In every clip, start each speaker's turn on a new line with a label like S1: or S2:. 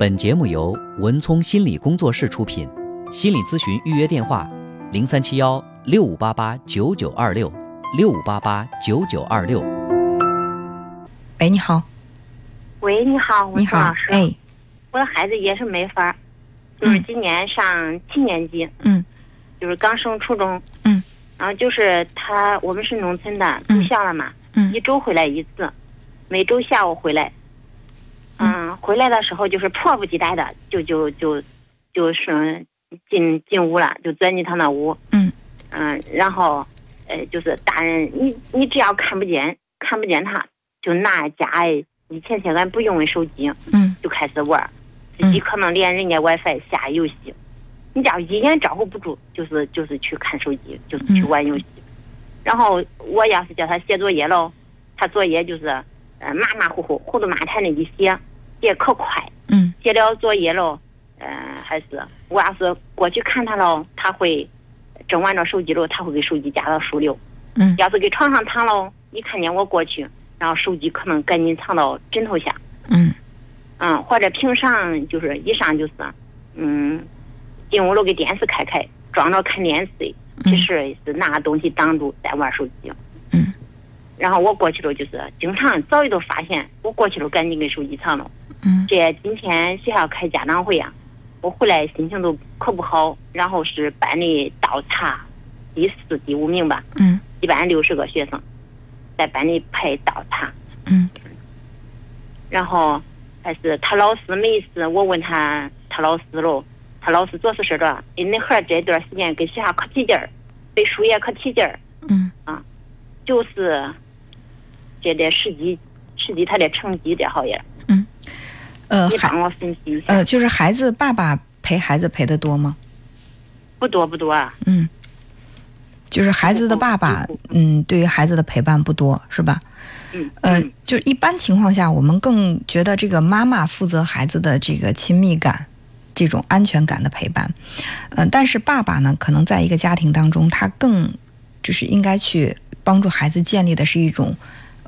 S1: 本节目由文聪心理工作室出品，心理咨询预约电话：零三七幺六五八八九九二六六五八八九九二六。
S2: 喂，你好，
S3: 喂，你好，文
S2: 你好
S3: 聪老，师。
S2: 哎，
S3: 我的孩子也是没法儿，就是今年上七年级，
S2: 嗯
S3: 就是刚升初中。
S2: 嗯。
S3: 然后就是他，我们是农村的，
S2: 嗯
S3: 住校了嘛，
S2: 嗯
S3: 一周回来一次，每周下午回来。嗯，回来的时候就是迫不及待的，就就就就是进进屋了，就钻进他那屋。
S2: 嗯。
S3: 嗯，然后，呃，就是大人，你你只要看不见看不见他，就拿家以前些俺不用的手机，
S2: 嗯。
S3: 就开始玩儿，自己可能连人家 WiFi 下游戏，你家一眼招呼不住，就是就是去看手机，就是去玩游戏。然后我要是叫他写作业喽，他作业就是呃马马虎虎、糊涂马谈的一写，写可快。
S2: 嗯
S3: 写了作业喽，呃，还是我要是过去看他喽，他会正玩着手机喽，他会给手机夹到书里。
S2: 嗯
S3: 要是给床上躺喽，一看见我过去，然后手机可能赶紧藏到枕头下。
S2: 嗯
S3: 嗯，或者平常就是一上就是，嗯，进屋了给电视开开，装着看电视，其实是拿东西挡住在玩手机。
S2: 嗯。
S3: 然后我过去了，就是经常早就都发现，我过去了赶紧给手机藏了。
S2: 嗯。
S3: 这今天学校开家长会啊，我回来心情都可不好。然后是班里倒查第四、第五名吧，
S2: 嗯。
S3: 一班六十个学生，在班里排倒查。
S2: 嗯。
S3: 然后还是他老师没事，我问他他老师喽，他老师做是说着，哎，恁孩儿这段时间跟学校可起劲儿，背书也可起劲儿，
S2: 嗯。
S3: 啊就是这点实际实际他的成绩这好也，
S2: 呃，孩
S3: 你帮我分析一下。
S2: 呃，就是孩子爸爸陪孩子陪的多吗？
S3: 不多不多啊，
S2: 嗯，就是孩子的爸爸嗯，对于孩子的陪伴不多，是吧？
S3: 嗯
S2: 呃
S3: 嗯，
S2: 就一般情况下，我们更觉得这个妈妈负责孩子的这个亲密感、这种安全感的陪伴。嗯、但是爸爸呢，可能在一个家庭当中，他更就是应该去帮助孩子建立的是一种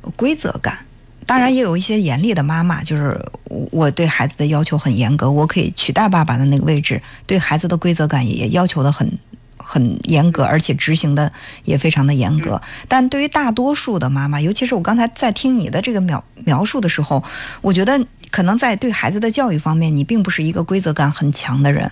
S2: 呃规则感。当然，也有一些严厉的妈妈，就是我我对孩子的要求很严格，我可以取代爸爸的那个位置，对孩子的规则感也要求的很很严格，而且执行的也非常的严格。但对于大多数的妈妈，尤其是我刚才在听你的这个描描述的时候，我觉得可能在对孩子的教育方面，你并不是一个规则感很强的人。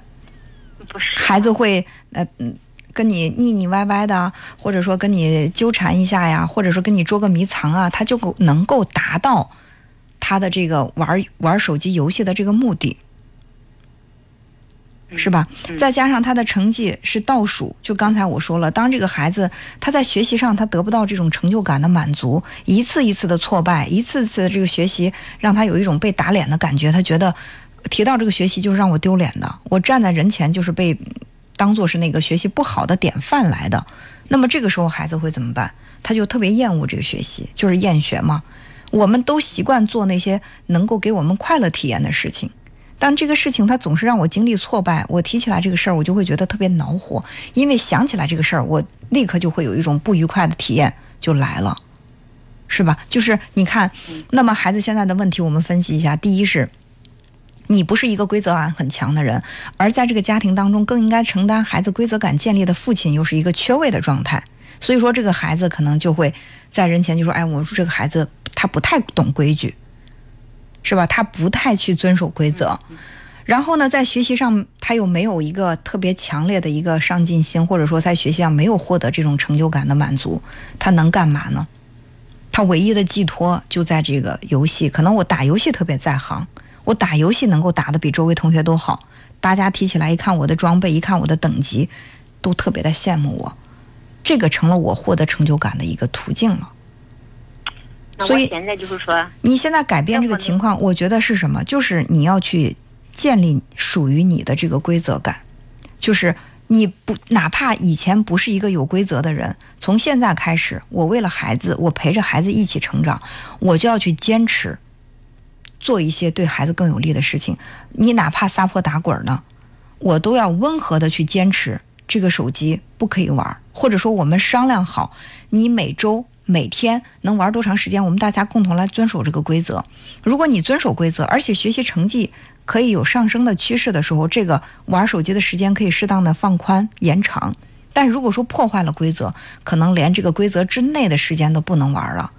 S3: 不是
S2: 孩子会呃嗯跟你腻腻歪歪的，或者说跟你纠缠一下呀，或者说跟你捉个迷藏啊，他就够能够达到他的这个玩玩手机游戏的这个目的。是吧？
S3: 嗯
S2: 再加上他的成绩是倒数，就刚才我说了，当这个孩子他在学习上他得不到这种成就感的满足，一次一次的挫败，一次次的这个学习让他有一种被打脸的感觉，他觉得提到这个学习就是让我丢脸的，我站在人前就是被当做是那个学习不好的典范来的。那么这个时候孩子会怎么办？他就特别厌恶这个学习，就是厌学嘛。我们都习惯做那些能够给我们快乐体验的事情。但这个事情它总是让我经历挫败，我提起来这个事儿，我就会觉得特别恼火，因为想起来这个事儿，我立刻就会有一种不愉快的体验就来了，是吧？就是你看，那么孩子现在的问题，我们分析一下。第一是，你不是一个规则感很强的人，而在这个家庭当中，更应该承担孩子规则感建立的父亲又是一个缺位的状态，所以说这个孩子可能就会在人前就说：“哎，我说这个孩子他不太懂规矩。”是吧？他不太去遵守规则，然后呢，在学习上他又没有一个特别强烈的一个上进心，或者说在学习上没有获得这种成就感的满足，他能干嘛呢？他唯一的寄托就在这个游戏。可能我打游戏特别在行，我打游戏能够打得比周围同学都好，大家提起来一看我的装备，一看我的等级，都特别的羡慕我，这个成了我获得成就感的一个途径了。所以
S3: 现在就是说，
S2: 你现在改变这个情况，我觉得是什么？就是你要去建立属于你的这个规则感，就是你不哪怕以前不是一个有规则的人，从现在开始，我为了孩子，我陪着孩子一起成长，我就要去坚持做一些对孩子更有利的事情。你哪怕撒泼打滚呢，我都要温和的去坚持。这个手机不可以玩，或者说我们商量好，你每周。每天能玩多长时间？我们大家共同来遵守这个规则。如果你遵守规则，而且学习成绩可以有上升的趋势的时候，这个玩手机的时间可以适当的放宽延长。但如果说破坏了规则，可能连这个规则之内的时间都不能玩了。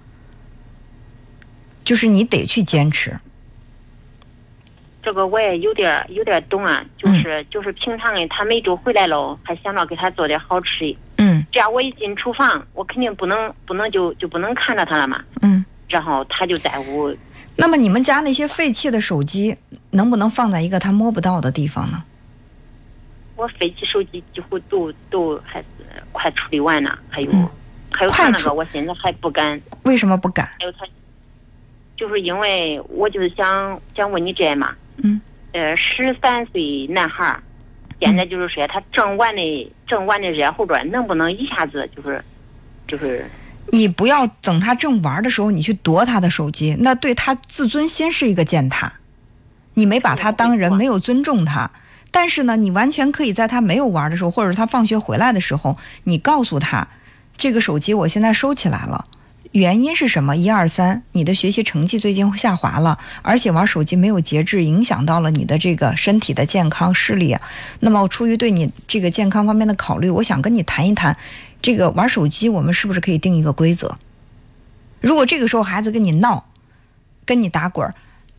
S2: 就是你得去坚持。
S3: 这个我也有点有点懂啊，就是就是平常的他每周回来了，还想着给他做点好吃的。
S2: 嗯
S3: 这样我一进厨房，我肯定不能不能就就不能看着他了嘛。
S2: 嗯。
S3: 然后他就在屋，
S2: 那么你们家那些废弃的手机，能不能放在一个他摸不到的地方呢？
S3: 我废弃手机几乎都都还是快处理完了，还有、
S2: 嗯
S3: 还有他那个，我现在还不敢。
S2: 为什么不敢？
S3: 还有他，就是因为我就是想想问你这嘛，
S2: 嗯，
S3: 呃，十三岁男孩儿，现在就是说他正玩的正玩的热乎着，能不能一下子就是就是
S2: 你不要等他正玩的时候，你去夺他的手机，那对他自尊心是一个践踏。你没把他当人，没有尊重他。但是呢，你完全可以在他没有玩的时候，或者他放学回来的时候，你告诉他，这个手机我现在收起来了。原因是什么？一二三，你的学习成绩最近下滑了，而且玩手机没有节制，影响到了你的这个身体的健康、视力。那么，我出于对你这个健康方面的考虑，我想跟你谈一谈，这个玩手机我们是不是可以定一个规则？如果这个时候孩子跟你闹，跟你打滚儿，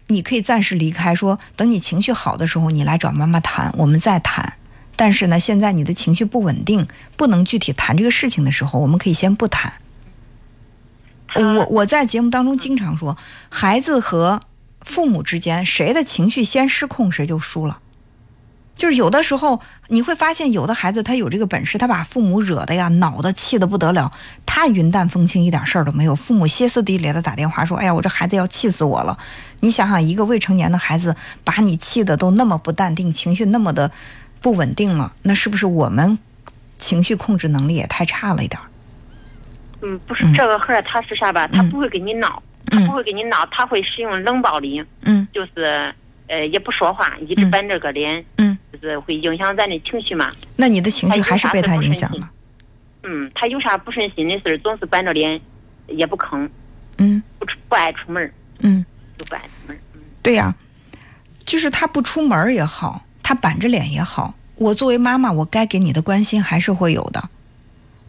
S2: 你可以暂时离开，说等你情绪好的时候，你来找妈妈谈，我们再谈。但是呢，现在你的情绪不稳定，不能具体谈这个事情的时候，我们可以先不谈。
S3: 他
S2: 我我在节目当中经常说，孩子和父母之间，谁的情绪先失控，谁就输了。就是有的时候你会发现，有的孩子他有这个本事，他把父母惹的呀、恼的、气的不得了，他云淡风轻，一点事儿都没有。父母歇斯底里的打电话说：“哎呀，我这孩子要气死我了！”你想想，一个未成年的孩子把你气的都那么不淡定，情绪那么的不稳定了，那是不是我们情绪控制能力也太差了一点儿？
S3: 嗯，不是这个孩儿他是啥吧？他不会跟你闹，他
S2: 嗯
S3: 不会跟你闹，他会使用冷暴力，
S2: 嗯
S3: 就是呃也不说话，一直
S2: 嗯
S3: 板着个脸，
S2: 嗯，
S3: 就是会影响咱的情绪嘛。
S2: 那你的情绪还是被他影响了。
S3: 嗯，他有啥不顺心的事儿，总是板着脸，也不吭，
S2: 嗯
S3: 不出不爱出门儿，
S2: 嗯。
S3: 就不爱出门。嗯
S2: 对呀、就是他不出门也好，他板着脸也好，我作为妈妈，我该给你的关心还是会有的。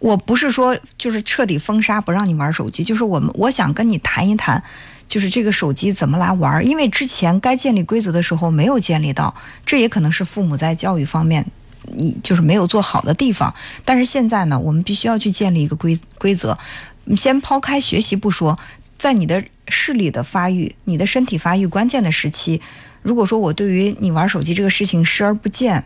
S2: 我不是说就是彻底封杀不让你玩手机，就是我们我想跟你谈一谈，就是这个手机怎么来玩，因为之前该建立规则的时候没有建立到，这也可能是父母在教育方面你就是没有做好的地方。但是现在呢，我们必须要去建立一个规规则。你先抛开学习不说，在你的视力的发育、你的身体发育关键的时期，如果说我对于你玩手机这个事情视而不见、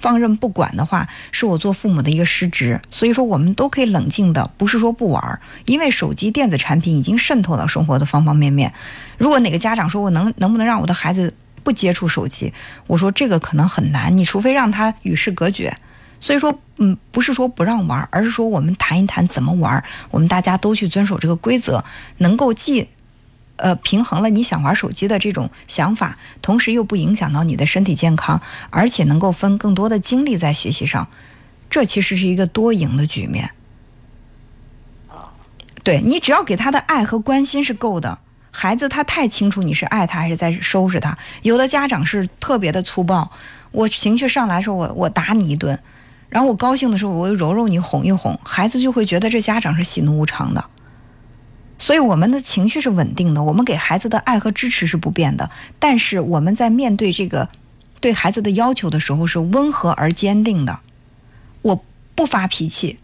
S2: 放任不管的话，是我做父母的一个失职。所以说，我们都可以冷静的，不是说不玩儿，因为手机电子产品已经渗透到生活的方方面面。如果哪个家长说我能能不能让我的孩子不接触手机，我说这个可能很难，你除非让他与世隔绝。所以说，嗯，不是说不让玩儿，而是说我们谈一谈怎么玩儿，我们大家都去遵守这个规则，能够既呃平衡了你想玩手机的这种想法，同时又不影响到你的身体健康，而且能够分更多的精力在学习上，这其实是一个多赢的局面。对你只要给他的爱和关心是够的，孩子他太清楚你是爱他还是在收拾他。有的家长是特别的粗暴，我情绪上来的时候我我打你一顿，然后我高兴的时候我又揉揉你哄一哄，孩子就会觉得这家长是喜怒无常的。所以我们的情绪是稳定的，我们给孩子的爱和支持是不变的，但是我们在面对这个对孩子的要求的时候是温和而坚定的。我不发脾气，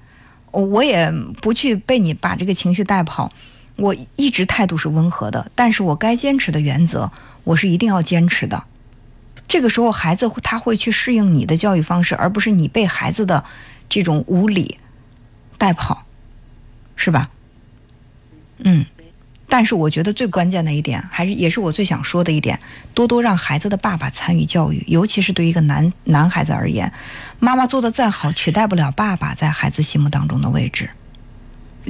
S2: 我也不去被你把这个情绪带跑，我一直态度是温和的，但是我该坚持的原则，我是一定要坚持的。这个时候，孩子他会去适应你的教育方式，而不是你被孩子的这种无理带跑，是吧？嗯。但是我觉得最关键的一点，还是也是我最想说的一点，多多让孩子的爸爸参与教育，尤其是对于一个男男孩子而言，妈妈做的再好，取代不了爸爸在孩子心目当中的位置。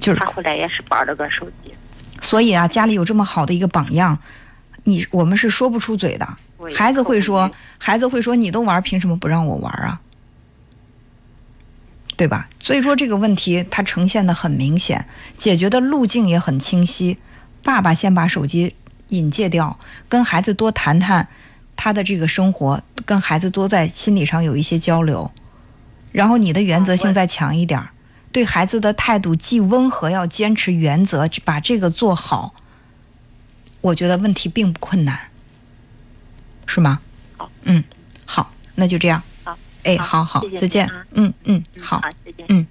S2: 就是
S3: 他回来也是抱着个手机，
S2: 所以啊，家里有这么好的一个榜样，你我们是说不出嘴的。孩子会说，孩子会说，你都玩，凭什么不让我玩啊？对吧？所以说这个问题它呈现的很明显，解决的路径也很清晰。爸爸先把手机引戒掉，跟孩子多谈谈他他的这个生活，跟孩子多在心理上有一些交流，然后你的原则性再强一点儿，对孩子的态度既温和，要坚持原则，把这个做好。我觉得问题并不困难，是吗？
S3: 好，
S2: 嗯，好，那就这样。
S3: 好，
S2: 哎，
S3: 好
S2: 好再见
S3: 啊。
S2: 嗯嗯，好
S3: 好，再见。
S2: 嗯。